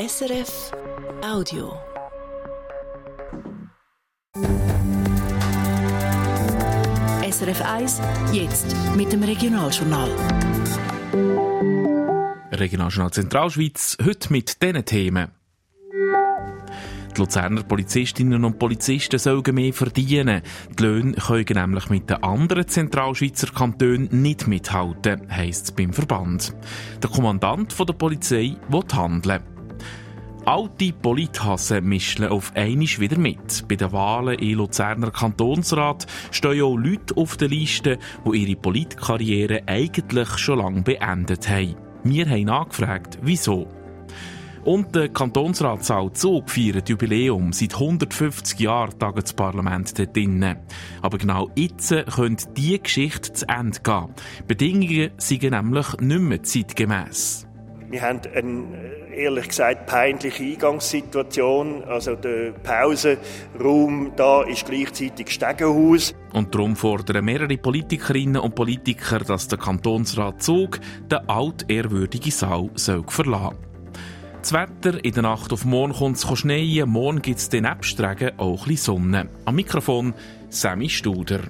SRF Audio. SRF 1, jetzt mit dem Regionaljournal. Regionaljournal Zentralschweiz, heute mit diesen Themen. Die Luzerner Polizistinnen und Polizisten sollen mehr verdienen. Die Löhne können nämlich mit den anderen Zentralschweizer Kantonen nicht mithalten, heisst es beim Verband. Der Kommandant der Polizei will handeln. Alte Polithassen mischen auf einmal wieder mit. Bei den Wahlen im Luzerner Kantonsrat stehen auch Leute auf der Liste, die ihre Politkarriere eigentlich schon lange beendet haben. Wir haben angefragt, wieso. Und der Kantonsratssaal Zug feiert Jubiläum. Seit 150 Jahren taget das Parlament dort drinnen. Aber genau jetzt könnte diese Geschichte zu Ende gehen. Bedingungen sind nämlich nicht mehr zeitgemäss. Wir haben eine, ehrlich gesagt, peinliche Eingangssituation. Also der Pausenraum da ist gleichzeitig Stegenhaus. Und darum fordern mehrere Politikerinnen und Politiker, dass der Kantonsrat Zug den altehrwürdigen Saal soll verlassen das Wetter, in der Nacht auf morgen kommt es schneien, morgen gibt es den Nebstregen auch ein bisschen Sonne. Am Mikrofon Sammy Studer.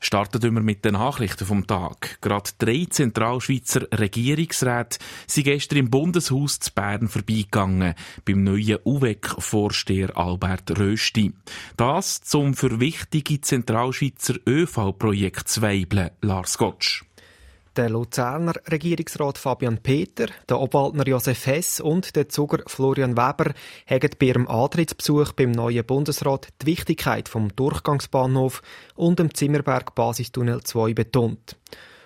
Starten wir mit den Nachrichten vom Tag. Gerade drei Zentralschweizer Regierungsräte sind gestern im Bundeshaus zu Bern vorbeigegangen, beim neuen UVEC-Vorsteher Albert Rösti. Das zum für wichtige Zentralschweizer ÖV-Projekt zweibeln, Lars Gottsch. Der Luzerner Regierungsrat Fabian Peter, der Obwaldner Josef Hess und der Zuger Florian Weber haben bei ihrem Antrittsbesuch beim neuen Bundesrat die Wichtigkeit vom Durchgangsbahnhof und dem Zimmerberg Basistunnel 2 betont.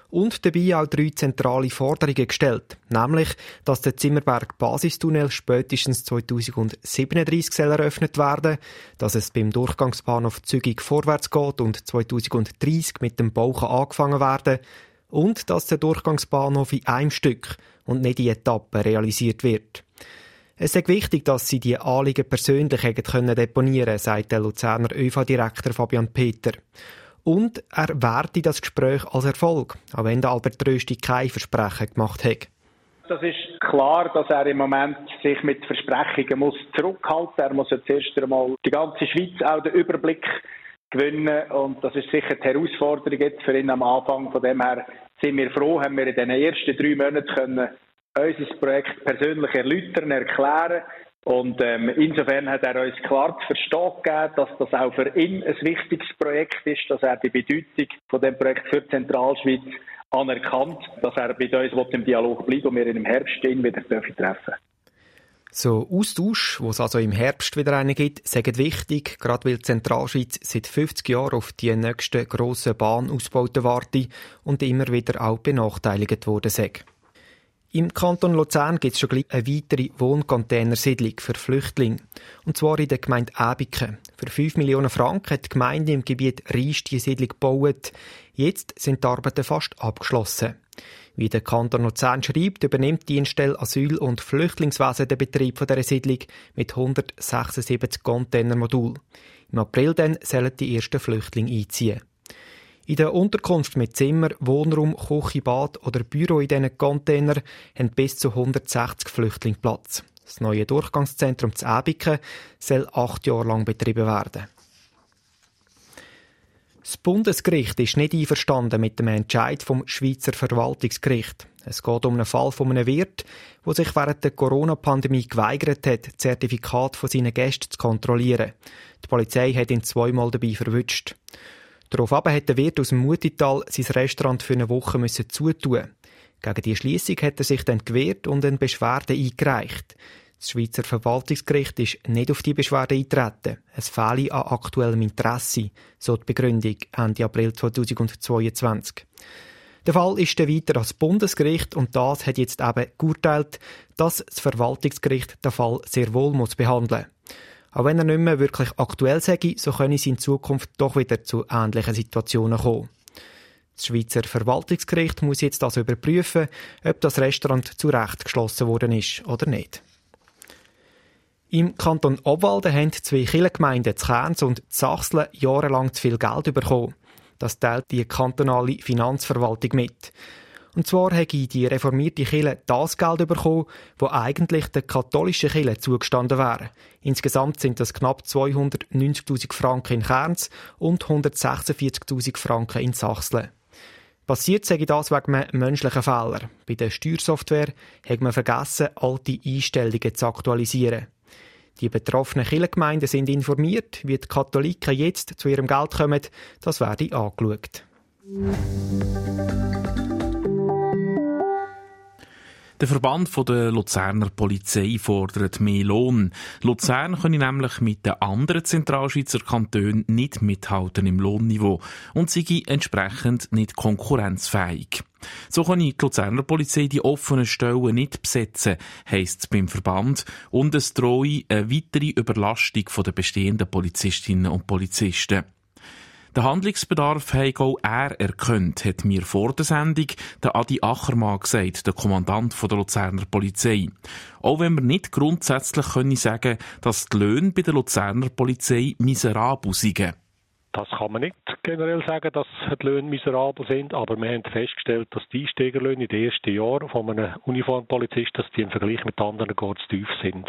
Und dabei auch drei zentrale Forderungen gestellt, nämlich, dass der Zimmerberg Basistunnel spätestens 2037 soll eröffnet werden, dass es beim Durchgangsbahnhof zügig vorwärts geht und 2030 mit dem Bau angefangen werden und dass der Durchgangsbahnhof in einem Stück und nicht in Etappen realisiert wird. Es ist wichtig, dass sie die Anliegen persönlich können deponieren sagt der Luzerner ÖV-Direktor Fabian Peter. Und er werte das Gespräch als Erfolg, auch wenn der Albert Rösti kein Versprechen gemacht hat. Das ist klar, dass er im Moment sich mit Versprechungen muss zurückhalten muss. Er muss jetzt erst einmal die ganze Schweiz auch den Überblick gewinnen. Und das ist sicher die Herausforderung jetzt für ihn am Anfang. Von dem her sind wir froh, haben wir in den ersten drei Monaten können unser Projekt persönlich erläutern, erklären. Und ähm, insofern hat er uns klar zu verstehen gegeben, dass das auch für ihn ein wichtiges Projekt ist, dass er die Bedeutung von dem Projekt für die Zentralschweiz anerkannt, dass er bei uns im Dialog bleibt und wir ihn im Herbst wieder treffen dürfen. So Austausch, wo es also im Herbst wieder einen gibt, sind wichtig, gerade weil die Zentralschweiz seit 50 Jahren auf die nächsten grossen Bahnausbauten wartet und immer wieder auch benachteiligt worden sind. Im Kanton Luzern gibt es schon gleich eine weitere Wohncontainersiedlung für Flüchtlinge. Und zwar in der Gemeinde Äbiken. Für 5 Millionen Franken hat die Gemeinde im Gebiet Riest die Siedlung gebaut. Jetzt sind die Arbeiten fast abgeschlossen. Wie der Kanton Luzern schreibt, übernimmt die Dienststelle Asyl- und Flüchtlingswesen den Betrieb dieser Siedlung mit 176 Containermodulen. Im April dann sollen die ersten Flüchtlinge einziehen. In der Unterkunft mit Zimmer, Wohnraum, Küche, Bad oder Büro in diesen Containern haben bis zu 160 Flüchtlinge Platz. Das neue Durchgangszentrum zu Ebiken soll acht Jahre lang betrieben werden. Das Bundesgericht ist nicht einverstanden mit dem Entscheid vom Schweizer Verwaltungsgericht. Es geht um einen Fall von einem Wirt, der sich während der Corona-Pandemie geweigert hat, das Zertifikat von seinen Gästen zu kontrollieren. Die Polizei hat ihn zweimal dabei verwünscht. Daraufhin hat der Wirt aus dem Mutital sein Restaurant für eine Woche müssen zutun. Gegen die Schließung hat er sich dann gewehrt und eine Beschwerde eingereicht. Das Schweizer Verwaltungsgericht ist nicht auf die Beschwerde eingetreten. Es fehle an aktuellem Interesse, so die Begründung Ende April 2022. Der Fall ist dann weiter ans Bundesgericht und das hat jetzt eben geurteilt, dass das Verwaltungsgericht den Fall sehr wohl muss behandeln Auch wenn er nicht mehr wirklich aktuell sei, so könne es in Zukunft doch wieder zu ähnlichen Situationen kommen. Das Schweizer Verwaltungsgericht muss jetzt also überprüfen, ob das Restaurant zu Recht geschlossen worden ist oder nicht. Im Kanton Obwalden haben zwei Kirchengemeinden, Kerns und Sachsle, jahrelang zu viel Geld bekommen. Das teilt die kantonale Finanzverwaltung mit. Und zwar hätte die reformierte Kirche das Geld bekommen, das eigentlich der katholischen Kirche zugestanden wäre. Insgesamt sind das knapp 290.000 Franken in Kerns und 146.000 Franken in Sachsen. Passiert sage ich das wegen einem menschlichen Fehler. Bei der Steuersoftware hat man vergessen, alte Einstellungen zu aktualisieren. Die betroffenen Kirchengemeinden sind informiert, wie die Katholiken jetzt zu ihrem Geld kommen. Das werde angeschaut. Der Verband der Luzerner Polizei fordert mehr Lohn. Luzern könne nämlich mit den anderen Zentralschweizer Kantonen nicht mithalten im Lohnniveau und sei entsprechend nicht konkurrenzfähig. So kann die Luzerner Polizei die offenen Stellen nicht besetzen, heisst es beim Verband, und es drohe eine weitere Überlastung der bestehenden Polizistinnen und Polizisten. Der Handlungsbedarf hat auch er erkannt, hat mir vor der Sendung der Adi Achermann gesagt, der Kommandant der Luzerner Polizei. Auch wenn wir nicht grundsätzlich können sagen dass die Löhne bei der Luzerner Polizei miserabel sind. Das kann man nicht generell sagen, dass die Löhne miserabel sind, aber wir haben festgestellt, dass die Einsteigerlöhne in den ersten Jahren von einem Uniformpolizist, dass die im Vergleich mit anderen gar zu tief sind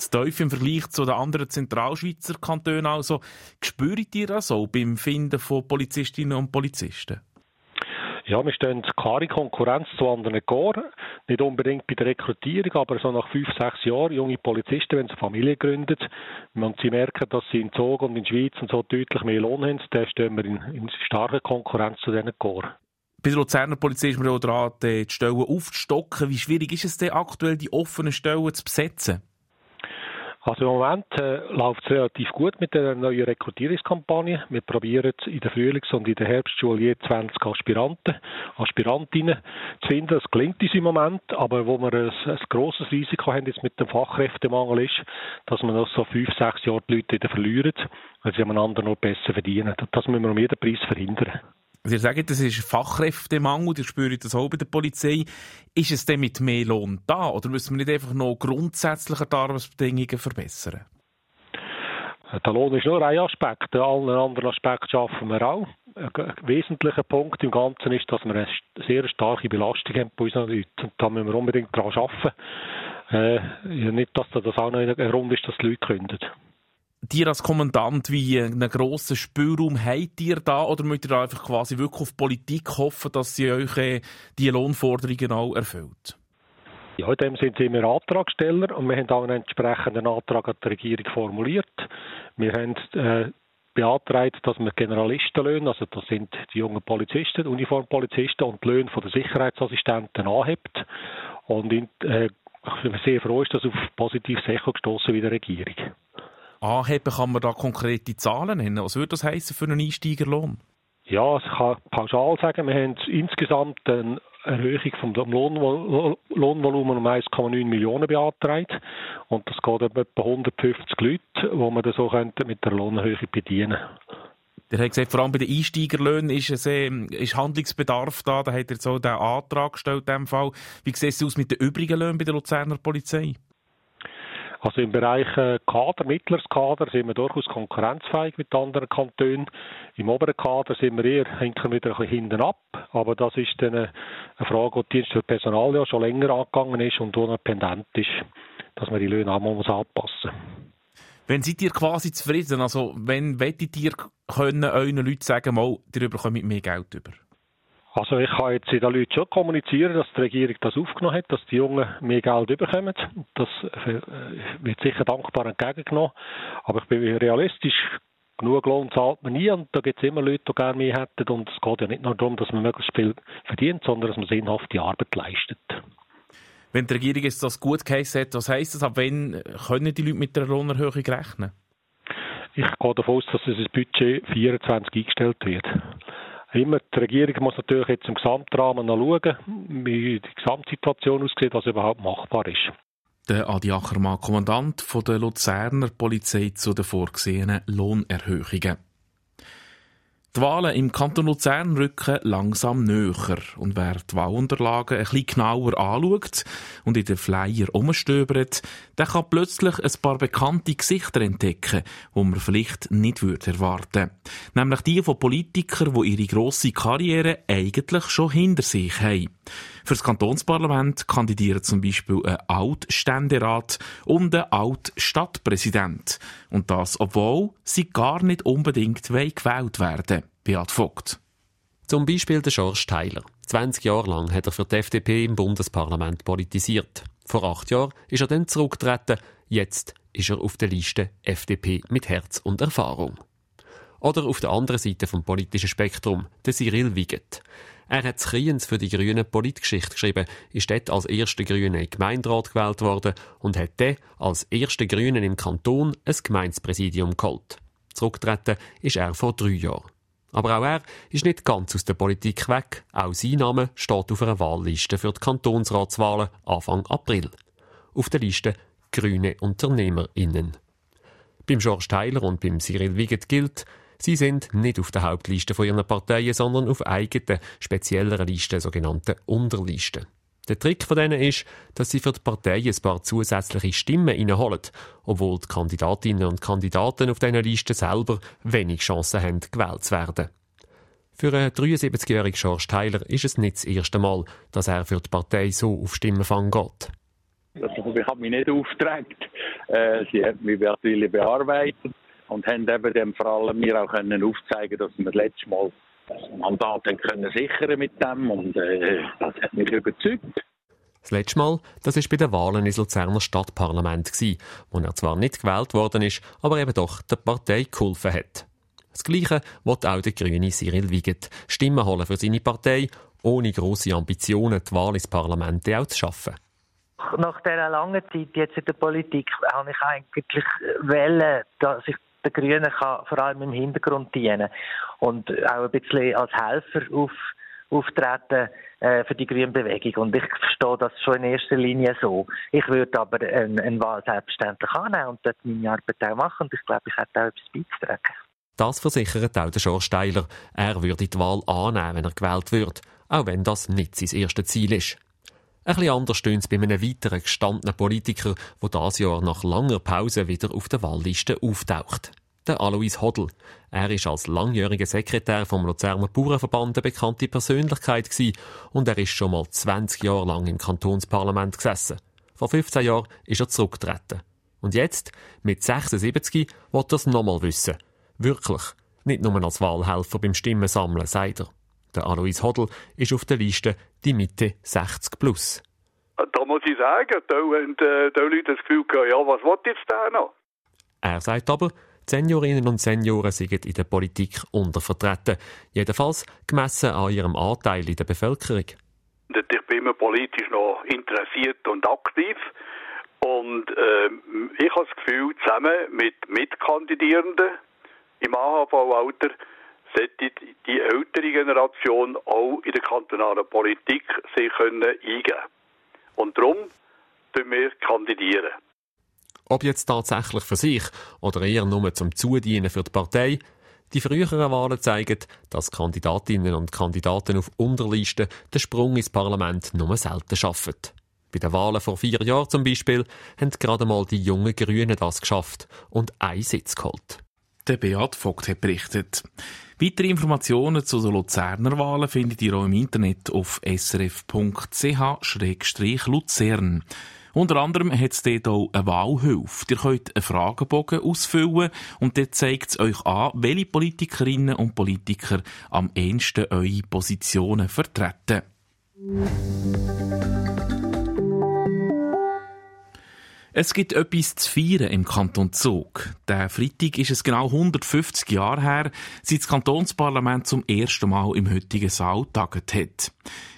zu tief im Vergleich zu den anderen Zentralschweizer Kantonen. Also, spürt ihr das auch beim Finden von Polizistinnen und Polizisten? Ja, wir stehen klare Konkurrenz zu anderen Korps. Nicht unbedingt bei der Rekrutierung, aber so nach fünf, sechs Jahren, junge Polizisten, wenn sie Familie gründen und sie merken, dass sie in Zug und in Schweiz und so deutlich mehr Lohn haben, dann stehen wir in, in starker Konkurrenz zu diesen Korps. Bei der Luzerner Polizei ist man auch dran, die Stellen aufzustocken. Wie schwierig ist es denn aktuell, die offenen Stellen zu besetzen? Also im Moment äh, läuft es relativ gut mit der neuen Rekrutierungskampagne. Wir probieren in der Frühlings- und in der Herbstschule je 20 Aspiranten, Aspirantinnen zu finden. Das gelingt uns im Moment, aber wo wir ein, ein grosses Risiko haben jetzt mit dem Fachkräftemangel ist, dass wir noch so fünf, sechs Jahre die Leute wieder verlieren, weil sie einander noch besser verdienen. Das müssen wir um jeden Preis verhindern. Sie sagen, das ist Fachkräftemangel, ihr spürt das auch bei der Polizei. Ist es denn mit mehr Lohn da oder müssen wir nicht einfach noch grundsätzlicher die Arbeitsbedingungen verbessern? Der Lohn ist nur ein Aspekt. Allen anderen Aspekten schaffen wir auch. Ein wesentlicher Punkt im Ganzen ist, dass wir eine sehr starke Belastung haben bei unseren Leuten. Und da müssen wir unbedingt daran arbeiten. Äh, nicht, dass das auch noch Grund ist, dass die Leute künden dir als Kommandant wie einen grossen Spielraum habt ihr da oder müsst ihr einfach quasi wirklich auf Politik hoffen, dass sie euch äh, die Lohnforderungen auch erfüllt? Ja, in dem sind wir Antragsteller und wir haben auch einen entsprechenden Antrag an die Regierung formuliert. Wir haben äh, beantragt, dass man Generalistenlöhne, also das sind die jungen Polizisten, Uniformpolizisten und die Löhne der Sicherheitsassistenten anhebt. Und in, äh, ich bin sehr froh, ist das auf positives Echo gestoßen wie der Regierung anheben? Kann man da konkrete Zahlen nennen? Was würde das heißen für einen Einsteigerlohn? Ja, ich kann pauschal sagen, wir haben insgesamt eine Erhöhung vom Lohnvol Lohnvolumen um 1,9 Millionen beantragt. Und das geht um etwa 150 Leute, wo man das so mit der Lohnerhöhung bedienen der hat gesagt, vor allem bei den Einsteigerlöhnen ist, es, äh, ist Handlungsbedarf da. Da hat er so den Antrag gestellt in dem Fall. Wie sieht es aus mit den übrigen Löhnen bei der Luzerner Polizei? Also im Bereich äh, Kader, mittleres Kader, sind wir durchaus konkurrenzfähig mit anderen Kantonen. Im oberen Kader sind wir eher, hinken wieder ein bisschen hinten ab. Aber das ist dann eine Frage, die Dienst für Personal ja schon länger angegangen ist und unabhängig ist, dass man die Löhne auch mal anpassen muss. Wenn seid ihr quasi zufrieden? Also, wenn wettet ihr können euren Leuten sagen, mal, ihr bekommt mehr Geld über? Also ich kann jetzt den Leuten schon kommunizieren, dass die Regierung das aufgenommen hat, dass die Jungen mehr Geld bekommen. Das äh, wird sicher dankbar entgegengenommen. Aber ich bin realistisch. Genug Lohn zahlt man nie und da gibt es immer Leute, die gerne mehr hätten. Und es geht ja nicht nur darum, dass man möglichst viel verdient, sondern dass man sinnhafte Arbeit leistet. Wenn die Regierung jetzt das gut geheißen hat, was heisst das? Ab wann können die Leute mit der Lohnerhöhung rechnen? Ich gehe davon aus, dass das Budget 24 eingestellt wird. Immer, die Regierung muss natürlich jetzt im Gesamtrahmen noch schauen, wie die Gesamtsituation aussieht, was überhaupt machbar ist. Der Adi Ackermann, Kommandant der Luzerner Polizei zu den vorgesehenen Lohnerhöhungen. Die Wahlen im Kanton Luzern rücken langsam näher. Und wer die Wahlunterlagen ein bisschen genauer anschaut und in den Flyer umstöbert, der kann plötzlich ein paar bekannte Gesichter entdecken, die man vielleicht nicht würde erwarten Nämlich die von Politikern, die ihre grosse Karriere eigentlich schon hinter sich haben. Für das Kantonsparlament kandidieren zum Beispiel ein Altständerat und ein Altstadtpräsident. Und das, obwohl sie gar nicht unbedingt gewählt werden Beat Vogt. Zum Beispiel der George Tyler. 20 Jahre lang hat er für die FDP im Bundesparlament politisiert. Vor acht Jahren ist er dann zurückgetreten. Jetzt ist er auf der Liste FDP mit Herz und Erfahrung. Oder auf der anderen Seite vom politischen Spektrum, der Cyril Wiegert. Er hat Kriens für die Grünen Politgeschichte geschrieben, ist dort als erster Grüne in Gemeinderat gewählt worden und hat dann als erster Grünen im Kanton ein Gemeindepräsidium geholt. Zurückgetreten ist er vor drei Jahren. Aber auch er ist nicht ganz aus der Politik weg. Auch sein Name steht auf einer Wahlliste für die Kantonsratswahlen Anfang April. Auf der Liste Grüne UnternehmerInnen. Beim George Tyler und beim Cyril Wiegert gilt, Sie sind nicht auf der Hauptliste von ihren Parteien, sondern auf eigenen, spezielleren Listen, sogenannten Unterlisten. Der Trick von denen ist, dass sie für die Partei ein paar zusätzliche Stimmen reinholen, obwohl die Kandidatinnen und Kandidaten auf diesen Listen selber wenig Chancen haben, gewählt zu werden. Für einen 73-jährigen George Tyler ist es nicht das erste Mal, dass er für die Partei so auf Stimmenfang geht. Also, ich habe mich nicht aufgedrängt. Äh, sie hat mich wirklich bearbeitet und haben eben dem vor allem mir auch können aufzeigen, dass wir das letzte Mal das Mandat können sichern mit dem und äh, das hat mich überzeugt. Das letzte Mal, das war bei den Wahlen ins Luzerner Stadtparlament, wo er zwar nicht gewählt worden ist, aber eben doch der Partei geholfen hat. Das Gleiche wird auch der grüne Cyril Wiegert Stimmen holen für seine Partei, ohne grosse Ambitionen, die Wahl ins Parlament auch zu schaffen. Nach dieser langen Zeit jetzt in der Politik habe ich eigentlich wählen, dass ich den Grünen kann vor allem im Hintergrund dienen und auch ein bisschen als Helfer auf, auftreten äh, für die grüne Bewegung. Und ich verstehe das schon in erster Linie so. Ich würde aber eine, eine Wahl selbstverständlich annehmen und dort meine Arbeit auch machen und ich glaube, ich hätte auch etwas beizutragen. Das versichert auch der George Steiler. Er würde die Wahl annehmen, wenn er gewählt wird, auch wenn das nicht sein erstes Ziel ist. Ein bisschen anders es bei einem weiteren gestandenen Politiker, der dieses Jahr nach langer Pause wieder auf der Wahlliste auftaucht. Der Alois Hodl. Er ist als langjähriger Sekretär vom Luzerner Bauernverband eine bekannte Persönlichkeit und er ist schon mal 20 Jahre lang im Kantonsparlament gesessen. Vor 15 Jahren ist er zurückgetreten. Und jetzt, mit 76, wird er es nochmal wissen. Wirklich. Nicht nur als Wahlhelfer beim Stimmensammeln, sagt er. Der Alois Hodl ist auf der Liste die Mitte 60 plus. Da muss ich sagen, da haben äh, die Leute das Gefühl gehabt, ja, was will jetzt der noch? Er sagt aber, die Seniorinnen und Senioren sind in der Politik untervertreten. Jedenfalls gemessen an ihrem Anteil in der Bevölkerung. Ich bin immer politisch noch interessiert und aktiv. Und äh, ich habe das Gefühl, zusammen mit Mitkandidierenden im AHV-Alter sollte die ältere Generation auch in der kantonalen Politik sich können eingeben Und darum tun wir kandidieren. Ob jetzt tatsächlich für sich oder eher nur zum Zudienen für die Partei, die früheren Wahlen zeigen, dass Kandidatinnen und Kandidaten auf Unterlisten den Sprung ins Parlament nur selten schaffen. Bei den Wahlen vor vier Jahren zum Beispiel haben gerade mal die jungen Grünen das geschafft und einen Sitz geholt. Der Beat Vogt hat berichtet. Weitere Informationen zu den Luzerner Wahlen findet ihr auch im Internet auf srf.ch-luzern. Unter anderem hat es dort auch eine Wahlhilfe. Ihr könnt einen Fragebogen ausfüllen und dort zeigt es euch an, welche Politikerinnen und Politiker am ehesten eure Positionen vertreten. Es gibt etwas zu feiern im Kanton Zug. Der Freitag ist es genau 150 Jahre her, seit das Kantonsparlament zum ersten Mal im heutigen Saal taget hat.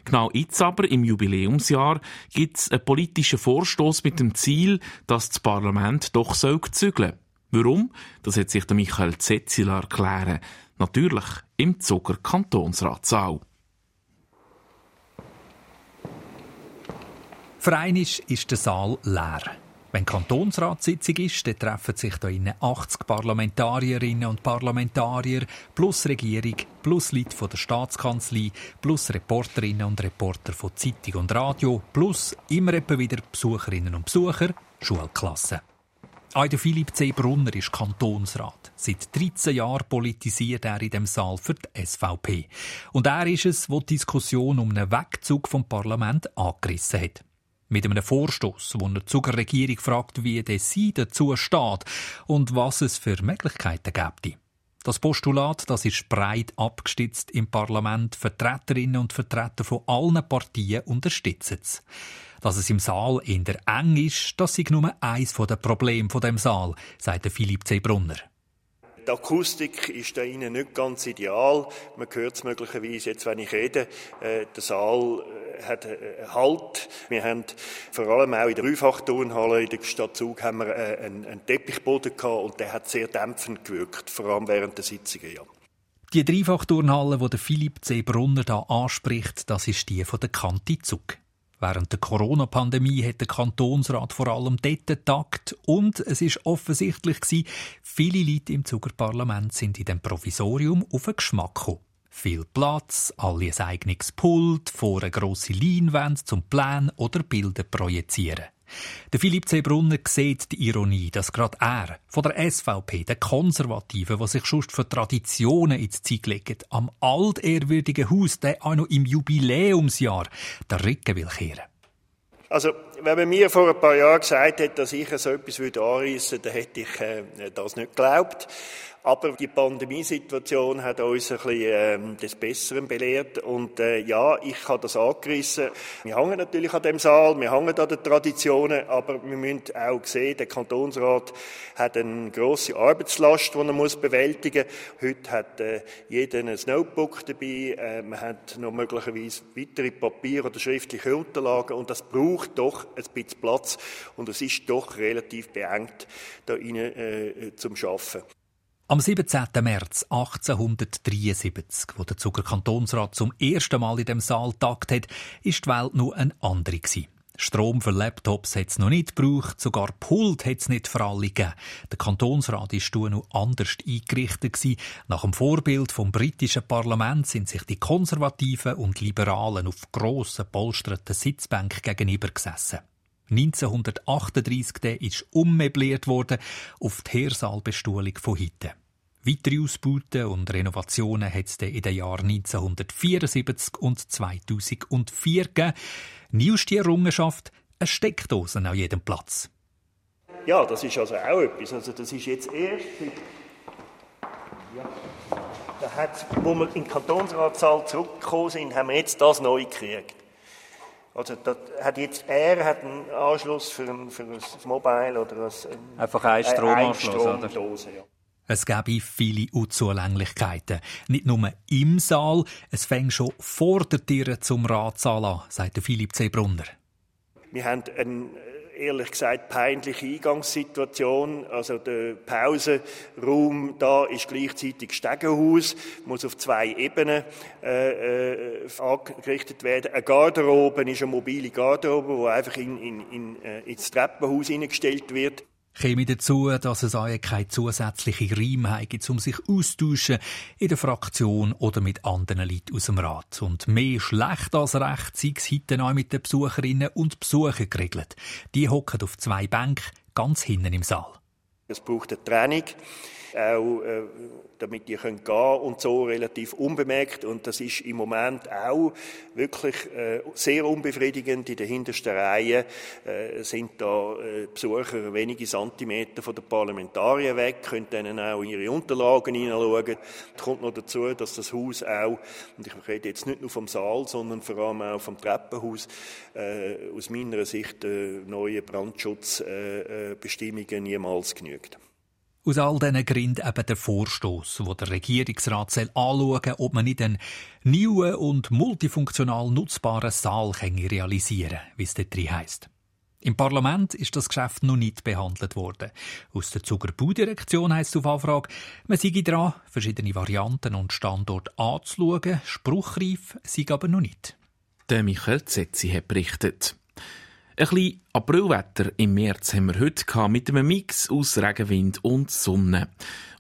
Genau jetzt aber, im Jubiläumsjahr, gibt es einen politischen Vorstoß mit dem Ziel, dass das Parlament doch soll zügeln. Warum? Das hat sich der Michael Zetziler erklären. Natürlich im Zuger Kantonsratssaal. Für ist der Saal leer. Wenn Kantonsratssitzung ist, dann treffen sich da innen 80 Parlamentarierinnen und Parlamentarier plus Regierung, plus Leute von der Staatskanzlei, plus Reporterinnen und Reporter von Zeitung und Radio, plus immer etwa wieder Besucherinnen und Besucher, Schulklassen. Auch der Philipp C. Brunner ist Kantonsrat. Seit 13 Jahren politisiert er in dem Saal für die SVP. Und er ist es, der die Diskussion um einen Wegzug vom Parlament angerissen hat. Mit einem Vorstoß, wo er die Zuger Regierung fragt, wie sie dazu steht und was es für Möglichkeiten gibt. Das Postulat, das ist breit abgestützt im Parlament. Vertreterinnen und Vertreter von allen Partien unterstützen es. Dass es im Saal in der eng ist, das ist nur eins der Probleme von dem Saal, sagt Philipp C. Brunner. Die Akustik ist da innen nicht ganz ideal. Man hört es möglicherweise jetzt, wenn ich rede. Äh, der Saal äh, hat äh, Halt. Wir haben vor allem auch in der Dreifachturnhalle in der Stadt Zug haben wir einen, Teppichboden gehabt und der hat sehr dämpfend gewirkt, vor allem während der Sitzungen. Ja. Die Dreifachturnhalle, die Philipp C. Brunner da anspricht, das ist die von der Kanti Zug. Während der Corona-Pandemie hat der Kantonsrat vor allem dort tagt und es ist offensichtlich gewesen, viele Leute im Zuger Parlament sind in dem Provisorium auf den Geschmack gekommen. Viel Platz, alle ein eigenes Pult, vor eine grosse Leinwand zum Plan oder Bilder projizieren. Der Philipp C. Brunner sieht die Ironie, dass gerade er von der SVP, der Konservativen, was sich schon für Traditionen ins Zeug legt, am altehrwürdigen Haus, der auch noch im Jubiläumsjahr, der Rücken will kehren. Also, wenn man mir vor ein paar Jahren gesagt hätte, dass ich so etwas anreissen würde, dann hätte ich äh, das nicht geglaubt. Aber die Pandemiesituation hat uns ein bisschen ähm, des Besseren belehrt. Und äh, ja, ich habe das angerissen. Wir hängen natürlich an dem Saal, wir hängen an den Traditionen, aber wir müssen auch sehen, der Kantonsrat hat eine grosse Arbeitslast, die er muss bewältigen muss. Heute hat äh, jeder ein Notebook dabei, äh, man hat noch möglicherweise weitere Papier- oder schriftliche Unterlagen und das braucht doch ein bisschen Platz und es ist doch relativ beengt, da rein äh, zum Arbeiten. Am 17. März 1873, wo der Zuger Kantonsrat zum ersten Mal in dem Saal tagt hat, ist die Welt nur eine andere gewesen. Strom für Laptops hat es noch nicht gebraucht, sogar Pult hat es nicht für alle gegeben. Der Kantonsrat war noch anders eingerichtet. Gewesen. Nach dem Vorbild vom britischen Parlament sind sich die Konservativen und Liberalen auf grossen, polsterten Sitzbänken gegenüber gesessen. 1938 ist ummöbliert worden auf die Hörsalbestuhlung von heute. Weitere Ausbauten und Renovationen hat es in den Jahren 1974 und 2004 gegeben. Neueste Errungenschaft, eine Steckdose an jedem Platz. Ja, das ist also auch etwas. Also das ist jetzt erst... Ja. Da hat, wo wir in den Kantonsratssaal zurückgekommen sind, haben wir jetzt das neu gekriegt. Also das hat jetzt er hat einen Anschluss für ein, für ein Mobile oder ein, einfach ein Stromanschluss, eine Stromdose, ja. Es gäbe viele Unzulänglichkeiten. Nicht nur im Saal, es fängt schon vor der Tür zum Ratssaal an, sagt Philipp C. Brunner. Wir haben einen ehrlich gesagt peinliche Eingangssituation. Also der Pausenraum da ist gleichzeitig Stegenhaus, muss auf zwei Ebenen äh, äh, angerichtet werden. Eine Garderobe ist eine mobile Garderobe, die einfach in, in, in, äh, ins Treppenhaus hineingestellt wird käme dazu, dass es auch keine zusätzliche Reime gibt, um sich austauschen in der Fraktion oder mit anderen Leuten aus dem Rat. Und mehr schlecht als recht sei es heute auch mit den Besucherinnen und Besuchern geregelt. Die hocken auf zwei Bänken ganz hinten im Saal. Es braucht eine Training auch äh, damit die können gehen und so relativ unbemerkt. Und das ist im Moment auch wirklich äh, sehr unbefriedigend. In der hintersten Reihe äh, sind da äh, Besucher wenige Zentimeter von den Parlamentariern weg, können dann auch in ihre Unterlagen hineinschauen. Es kommt noch dazu, dass das Haus auch, und ich rede jetzt nicht nur vom Saal, sondern vor allem auch vom Treppenhaus, äh, aus meiner Sicht äh, neue Brandschutzbestimmungen äh, niemals genügt. Aus all diesen Gründen eben der Vorstoß, wo der Regierungsrat soll anschauen ob man nicht einen neuen und multifunktional nutzbaren Saal realisieren kann, wie es dort drin heisst. Im Parlament ist das Geschäft noch nicht behandelt worden. Aus der Zuckerbaudirektion heisst es auf Anfrage, man sei dran, verschiedene Varianten und Standorte anzuschauen. Spruchreif sei aber noch nicht. Der Michael Zetzi hat berichtet. Ein bisschen Aprilwetter im März haben wir heute mit einem Mix aus Regenwind und Sonne.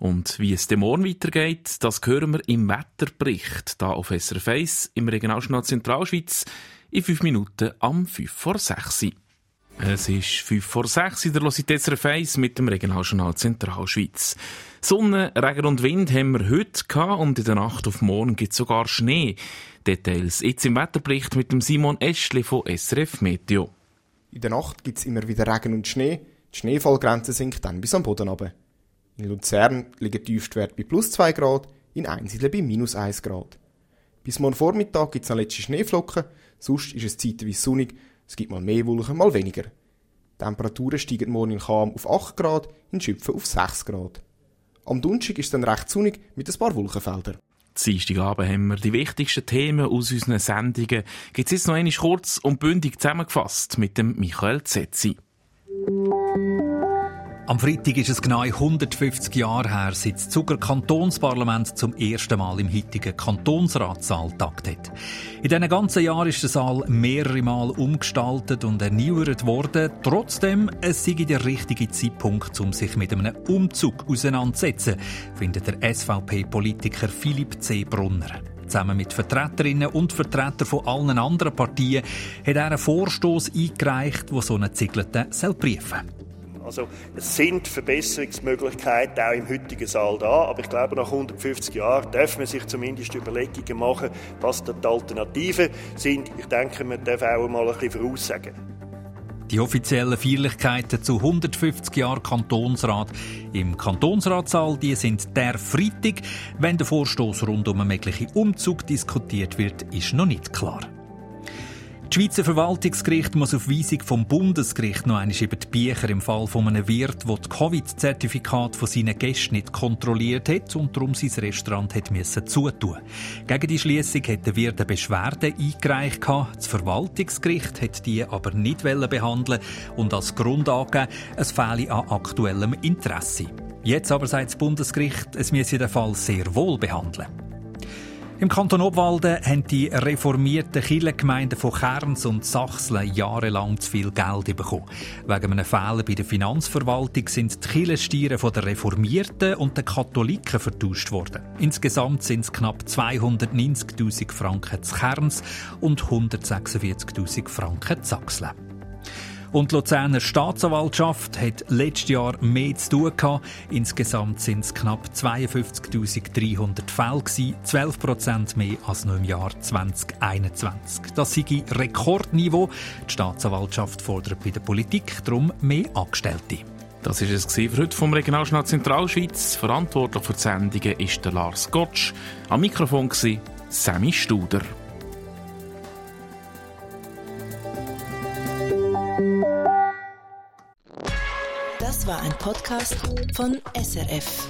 Und wie es dem morgen weitergeht, das hören wir im Wetterbericht, da auf SRF 1 im Regionaljournal Zentralschweiz in 5 Minuten am 5 vor 6 es ist 5 vor 6 in der SRF 1 mit dem Regionaljournal Zentralschweiz. Sonne, Regen und Wind haben wir heute gehabt und in der Nacht auf morgen gibt es sogar Schnee. Details jetzt im Wetterbericht mit dem Simon Eschli von SRF Meteo. In der Nacht gibt es immer wieder Regen und Schnee. Die Schneefallgrenze sinkt dann bis am Boden runter. In Luzern liegen die Tiefstwerte bei plus 2 Grad, in Einsiedeln bei minus 1 Grad. Bis morgen Vormittag gibt es noch letzte Schneeflocken, sonst ist es zeitweise sonnig es gibt mal mehr Wolken, mal weniger. Die Temperaturen steigen morgen in Cham auf 8 Grad, in Schüpfen auf 6 Grad. Am Donnerstag ist es dann recht sonnig mit ein paar Wolkenfeldern. Dienstagabend haben wir die wichtigsten Themen aus unseren Sendungen. Gibt es jetzt noch einmal kurz und bündig zusammengefasst mit dem Michael Zetzi. Am Freitag ist es genau 150 Jahre her, seit das Zuger Kantonsparlament zum ersten Mal im heutigen Kantonsratssaal tagt hat. In diesen ganzen Jahren ist der Saal mehrere Mal umgestaltet und erneuert worden. Trotzdem, es sei der richtige Zeitpunkt, um sich mit einem Umzug auseinanderzusetzen, findet der SVP-Politiker Philipp C. Brunner. Zusammen mit Vertreterinnen und Vertretern von allen anderen Partien hat er einen Vorstoß eingereicht, der so einen Ziegelten prüfen soll. Also es sind Verbesserungsmöglichkeiten auch im heutigen Saal da, aber ich glaube, nach 150 Jahren darf man sich zumindest Überlegungen machen, was die Alternativen sind. Ich denke, man darf auch mal ein bisschen voraussagen. Die offiziellen Feierlichkeiten zu 150 Jahren Kantonsrat im Kantonsratssaal die sind der Freitag. Wenn der Vorstoß rund um einen möglichen Umzug diskutiert wird, ist noch nicht klar. Das Schweizer Verwaltungsgericht muss auf Weisung vom Bundesgericht noch einmal über die Bücher im Fall von einem Wirt, der das Covid-Zertifikat von seinen Gästen nicht kontrolliert hat und darum sein Restaurant hat müssen zutun. Gegen die Schließung hat der Wirt eine Beschwerde eingereicht. Das Verwaltungsgericht hat die aber nicht behandeln und als Grund angegeben, es fehle an aktuellem Interesse. Jetzt aber sagt das Bundesgericht, es müsse den Fall sehr wohl behandeln. Im Kanton Obwalden haben die reformierten Kirchengemeinden von Kerns und Sachsen jahrelang zu viel Geld bekommen. Wegen einem Fehler bei der Finanzverwaltung sind die Kirchensteuern der Reformierten und der Katholiken vertauscht worden. Insgesamt sind es knapp 290.000 Franken zu Kerns und 146.000 zu Sachsen. Und die Luzerner Staatsanwaltschaft hat letztes Jahr mehr zu tun gehabt. Insgesamt sind es knapp 52.300 Fälle gewesen, 12 Prozent mehr als noch im Jahr 2021. Das sei Rekordniveau. Die Staatsanwaltschaft fordert bei der Politik darum mehr Angestellte. Das war es für heute vom Regionaljournal Zentralschweiz. Verantwortlich für die Sendungen ist Lars Gottsch. Am Mikrofon war Sammy Studer. Das war ein Podcast von SRF.